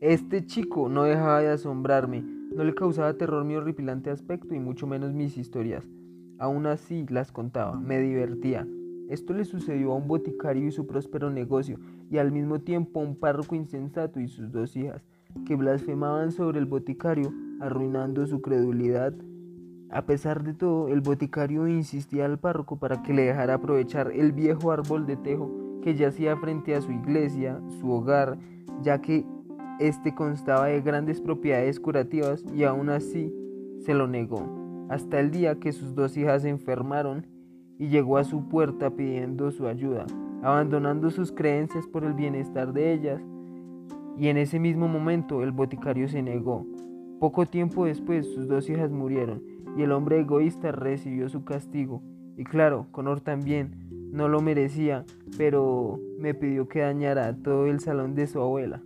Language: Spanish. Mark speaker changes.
Speaker 1: Este chico no dejaba de asombrarme, no le causaba terror mi horripilante aspecto y mucho menos mis historias. Aún así las contaba, me divertía. Esto le sucedió a un boticario y su próspero negocio, y al mismo tiempo a un párroco insensato y sus dos hijas, que blasfemaban sobre el boticario, arruinando su credulidad. A pesar de todo, el boticario insistía al párroco para que le dejara aprovechar el viejo árbol de tejo que yacía frente a su iglesia, su hogar, ya que éste constaba de grandes propiedades curativas y aún así se lo negó, hasta el día que sus dos hijas se enfermaron y llegó a su puerta pidiendo su ayuda, abandonando sus creencias por el bienestar de ellas. Y en ese mismo momento el boticario se negó. Poco tiempo después sus dos hijas murieron y el hombre egoísta recibió su castigo. Y claro, Conor también no lo merecía, pero me pidió que dañara todo el salón de su abuela.